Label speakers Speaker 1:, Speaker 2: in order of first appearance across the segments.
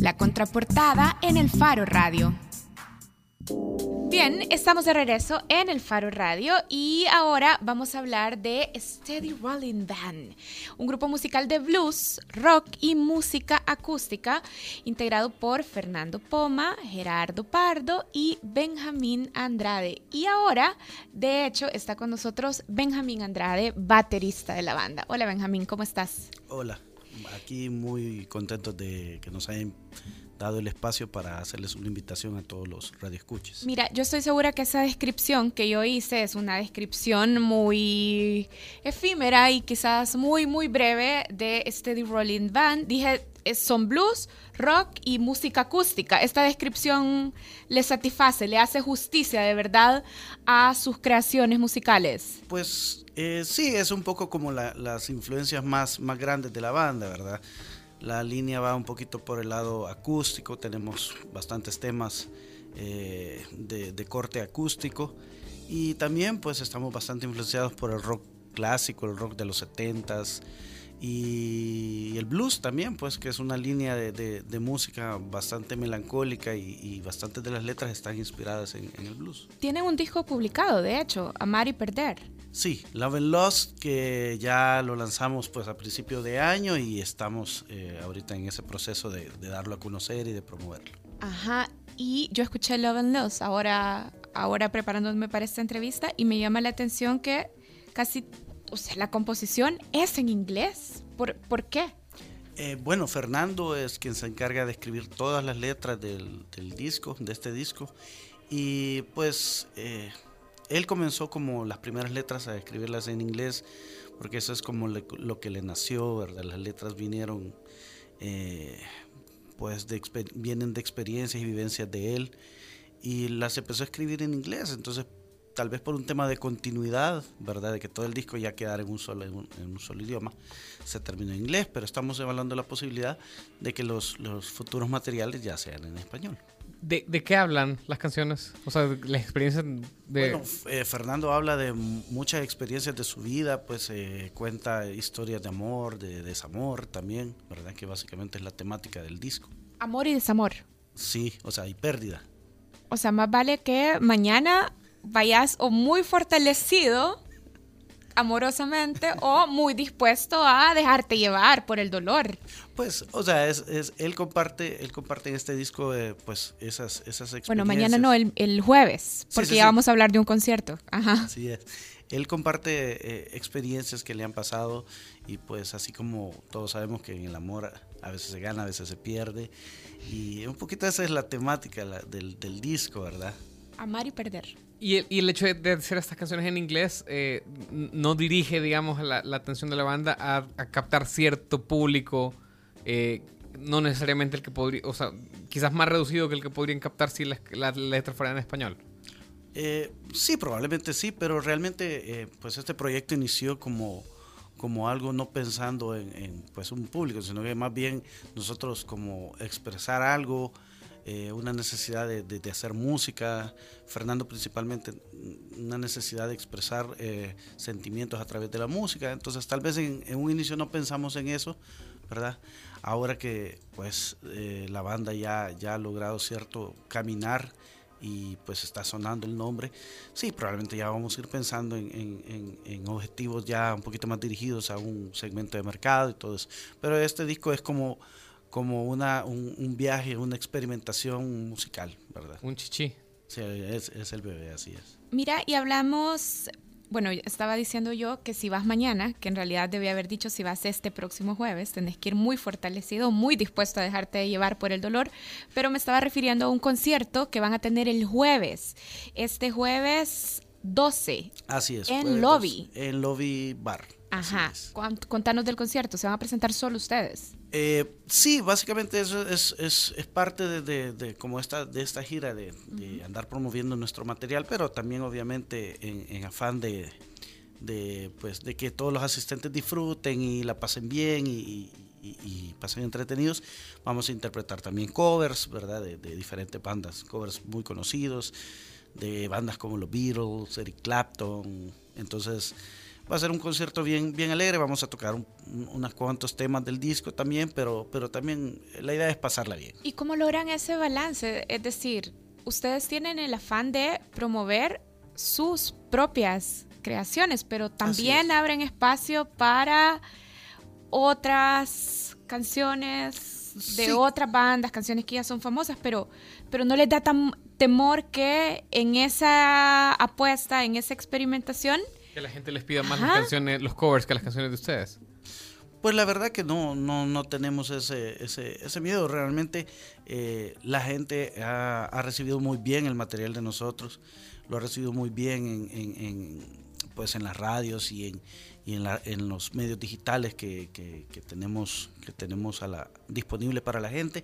Speaker 1: La contraportada en el Faro Radio. Bien, estamos de regreso en el Faro Radio y ahora vamos a hablar de Steady Rolling Band, un grupo musical de blues, rock y música acústica integrado por Fernando Poma, Gerardo Pardo y Benjamín Andrade. Y ahora, de hecho, está con nosotros Benjamín Andrade, baterista de la banda. Hola Benjamín, ¿cómo estás?
Speaker 2: Hola, aquí muy contentos de que nos hayan dado el espacio para hacerles una invitación a todos los radioescuches.
Speaker 1: Mira, yo estoy segura que esa descripción que yo hice es una descripción muy efímera y quizás muy, muy breve de Steady Rolling Band. Dije, son blues, rock y música acústica. Esta descripción le satisface, le hace justicia de verdad a sus creaciones musicales.
Speaker 2: Pues eh, sí, es un poco como las influencias más, más grandes de la banda, ¿verdad? La línea va un poquito por el lado acústico, tenemos bastantes temas eh, de, corte acústico y también pues estamos bastante influenciados por el rock clásico, el rock de los 70s y el blues también, pues que es una línea de, música bastante melancólica y, bastantes de las letras están inspiradas en, en el blues.
Speaker 1: Tienen un disco publicado, de hecho, Amar y Perder.
Speaker 2: Sí, Love and Lost, que ya lo lanzamos pues a principio de año y estamos eh, ahorita en ese proceso de, darlo a conocer y de promoverlo.
Speaker 1: Ajá, y yo escuché Love and Lost ahora, ahora preparándome para esta entrevista y me llama la atención que casi, o sea, la composición es en inglés. ¿Por, ¿por qué?
Speaker 2: Eh, bueno, Fernando es quien se encarga de escribir todas las letras del, disco, de este disco. Y pues eh, él comenzó como las primeras letras a escribirlas en inglés, porque eso es como lo que le nació, ¿verdad? Las letras vinieron, eh, pues, de, vienen de experiencias y vivencias de él, y las empezó a escribir en inglés, entonces tal vez por un tema de continuidad, ¿verdad? De que todo el disco ya quedara en un solo, en un, solo idioma, se terminó en inglés, pero estamos evaluando la posibilidad de que los futuros materiales ya sean en español.
Speaker 3: ¿De, ¿De, qué hablan las canciones? O sea, la experiencia de...
Speaker 2: Bueno, eh, Fernando habla de muchas experiencias de su vida, pues eh, cuenta historias de amor, de desamor también, ¿verdad? Que básicamente es la temática del disco.
Speaker 1: Amor y desamor.
Speaker 2: Sí, o sea, y pérdida.
Speaker 1: O sea, más vale que mañana vayas o muy fortalecido amorosamente o muy dispuesto a dejarte llevar por el dolor.
Speaker 2: Pues, o sea, es, él comparte, él comparte en este disco eh, pues esas, esas experiencias.
Speaker 1: Bueno, mañana no, el, jueves, porque ya vamos a hablar de un concierto. Ajá.
Speaker 2: Así es. Él comparte eh, experiencias que le han pasado y pues así como todos sabemos que en el amor a veces se gana, a veces se pierde. Y un poquito esa es la temática del, del disco, ¿verdad?
Speaker 1: Amar y perder.
Speaker 3: Y el, y el, hecho de hacer estas canciones en inglés eh, no dirige, digamos, la, atención de la banda a, captar cierto público, eh, no necesariamente el que podría, o sea, quizás más reducido que el que podrían captar si las la letras fueran en español.
Speaker 2: Eh, sí, probablemente sí, pero realmente pues este proyecto inició como, como algo no pensando en, en, pues un público, sino que más bien nosotros como expresar algo eh, una necesidad de, hacer música, Fernando principalmente una necesidad de expresar eh, sentimientos a través de la música, entonces tal vez en, un inicio no pensamos en eso, ¿verdad? Ahora que pues eh, la banda ya, ya ha logrado cierto caminar y pues está sonando el nombre, sí, probablemente ya vamos a ir pensando en, en, objetivos ya un poquito más dirigidos a un segmento de mercado y todo eso, pero este disco es como como una, un, viaje, una experimentación musical, ¿verdad?
Speaker 3: Un chichi.
Speaker 2: Sí, es, es, el bebé, así es.
Speaker 1: Mira, y hablamos, bueno, estaba diciendo yo que si vas mañana, que en realidad debía haber dicho si vas este próximo jueves, tenés que ir muy fortalecido, muy dispuesto a dejarte llevar por el dolor, pero me estaba refiriendo a un concierto que van a tener el jueves, este jueves 12.
Speaker 2: Así es.
Speaker 1: En Lobby.
Speaker 2: En Lobby Bar.
Speaker 1: Ajá. Contanos del concierto, ¿se van a presentar solo ustedes?
Speaker 2: Eh, sí, básicamente eso es, es, es parte de, de, como esta, de esta gira, de, andar promoviendo nuestro material, pero también obviamente en, afán de, pues, de que todos los asistentes disfruten y la pasen bien y, y, pasen entretenidos. Vamos a interpretar también covers, ¿verdad? De, diferentes bandas, covers muy conocidos, de bandas como los Beatles, Eric Clapton. Entonces Va a ser un concierto bien, bien alegre, vamos a tocar unos cuantos temas del disco también, pero, pero también la idea es pasarla bien.
Speaker 1: ¿Y cómo logran ese balance? Es decir, ustedes tienen el afán de promover sus propias creaciones, pero también abren espacio para otras canciones de otras bandas, canciones que ya son famosas, pero, pero no les da tan temor que en esa apuesta, en esa experimentación...
Speaker 3: Que la gente les pida más las canciones, los covers que las canciones de ustedes.
Speaker 2: Pues la verdad que no, no, no tenemos ese, ese, ese miedo. Realmente eh, la gente ha, ha, recibido muy bien el material de nosotros, lo ha recibido muy bien en, en, pues en las radios y en, y en, la, en los medios digitales que, que, que, tenemos, que tenemos a la, disponible para la gente.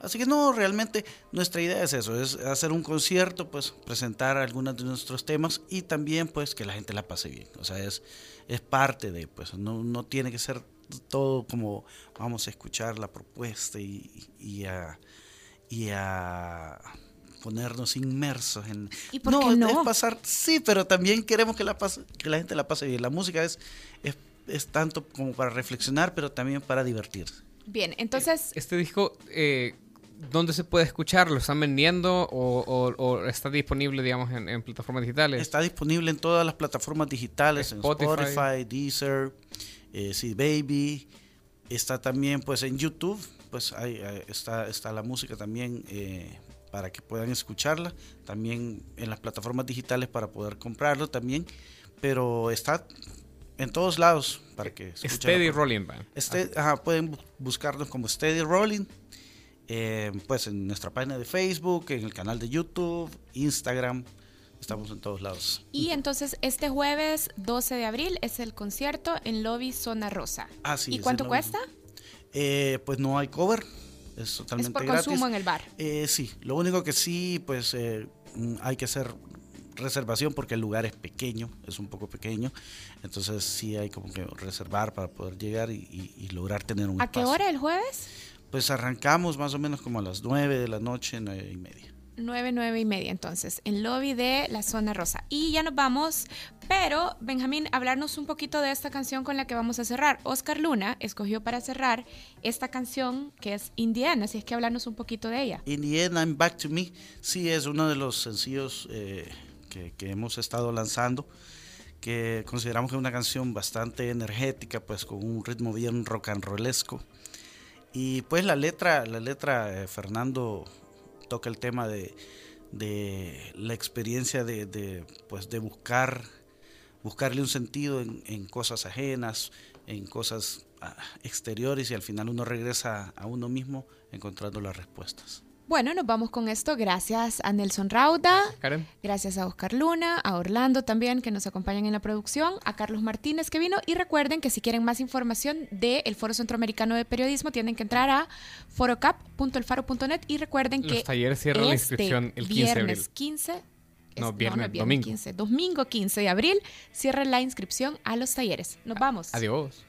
Speaker 2: Así que no, realmente nuestra idea es eso, es hacer un concierto, pues presentar algunos de nuestros temas y también pues que la gente la pase bien. O sea, es, es parte de, pues no, no tiene que ser todo como vamos a escuchar la propuesta y, y, a, y a ponernos inmersos en
Speaker 1: ¿Y por no, qué no?
Speaker 2: Es pasar sí pero también queremos que la pase, que la gente la pase bien la música es, es, es tanto como para reflexionar pero también para divertirse
Speaker 1: bien entonces
Speaker 3: este disco eh, ¿Dónde se puede escuchar? ¿Lo están vendiendo o, o, o está disponible, digamos, en, en, plataformas digitales?
Speaker 2: Está disponible en todas las plataformas digitales, Spotify. en Spotify, Deezer, eh, sí, Baby. Está también pues en YouTube, pues ahí, ahí está, está la música también eh, para que puedan escucharla. También en las plataformas digitales para poder comprarlo también. Pero está en todos lados para que
Speaker 3: Steady Rolling Band.
Speaker 2: Este, ajá, pueden buscarnos como Steady Rolling. Eh, pues en nuestra página de Facebook, en el canal de YouTube, Instagram, estamos en todos lados.
Speaker 1: Y entonces este jueves 12 de abril es el concierto en Lobby Zona Rosa.
Speaker 2: Así
Speaker 1: ¿Y cuánto cuesta?
Speaker 2: Eh, pues no hay cover, es totalmente
Speaker 1: es por
Speaker 2: gratis.
Speaker 1: consumo en el bar.
Speaker 2: Eh, sí, lo único que sí, pues eh, hay que hacer reservación porque el lugar es pequeño, es un poco pequeño, entonces sí hay como que reservar para poder llegar y, y, y lograr tener un
Speaker 1: ¿A
Speaker 2: espacio.
Speaker 1: qué hora el jueves?
Speaker 2: Pues arrancamos más o menos como a las 9 de la noche, 9 y media.
Speaker 1: 9, 9 y media entonces, en lobby de la zona rosa. Y ya nos vamos, pero Benjamín, hablarnos un poquito de esta canción con la que vamos a cerrar. Oscar Luna escogió para cerrar esta canción que es Indiana, así es que hablarnos un poquito de ella.
Speaker 2: In the end, I'm back to me. Sí, es uno de los sencillos eh, que, que hemos estado lanzando que consideramos que es una canción bastante energética, pues con un ritmo bien rock and rollesco. Y pues la letra, la letra, eh, Fernando toca el tema de, de la experiencia de, de, pues de buscar, buscarle un sentido en, cosas ajenas, en cosas ah, exteriores y al final uno regresa a uno mismo encontrando las respuestas.
Speaker 1: Bueno, nos vamos con esto. Gracias a Nelson Rauda,
Speaker 3: Karen.
Speaker 1: gracias a Oscar Luna, a Orlando también que nos acompañan en la producción, a Carlos Martínez que vino y recuerden que si quieren más información del Foro Centroamericano de Periodismo tienen que entrar a forocap.elfaro.net y recuerden
Speaker 3: Los
Speaker 1: que
Speaker 3: talleres cierran la
Speaker 1: este
Speaker 3: inscripción el 15 de
Speaker 1: viernes
Speaker 3: abril.
Speaker 1: 15 es-
Speaker 3: No, viernes,
Speaker 1: es
Speaker 3: domingo.
Speaker 1: 15, domingo 15 de abril cierra la inscripción a los talleres. Nos vamos.
Speaker 3: Adiós.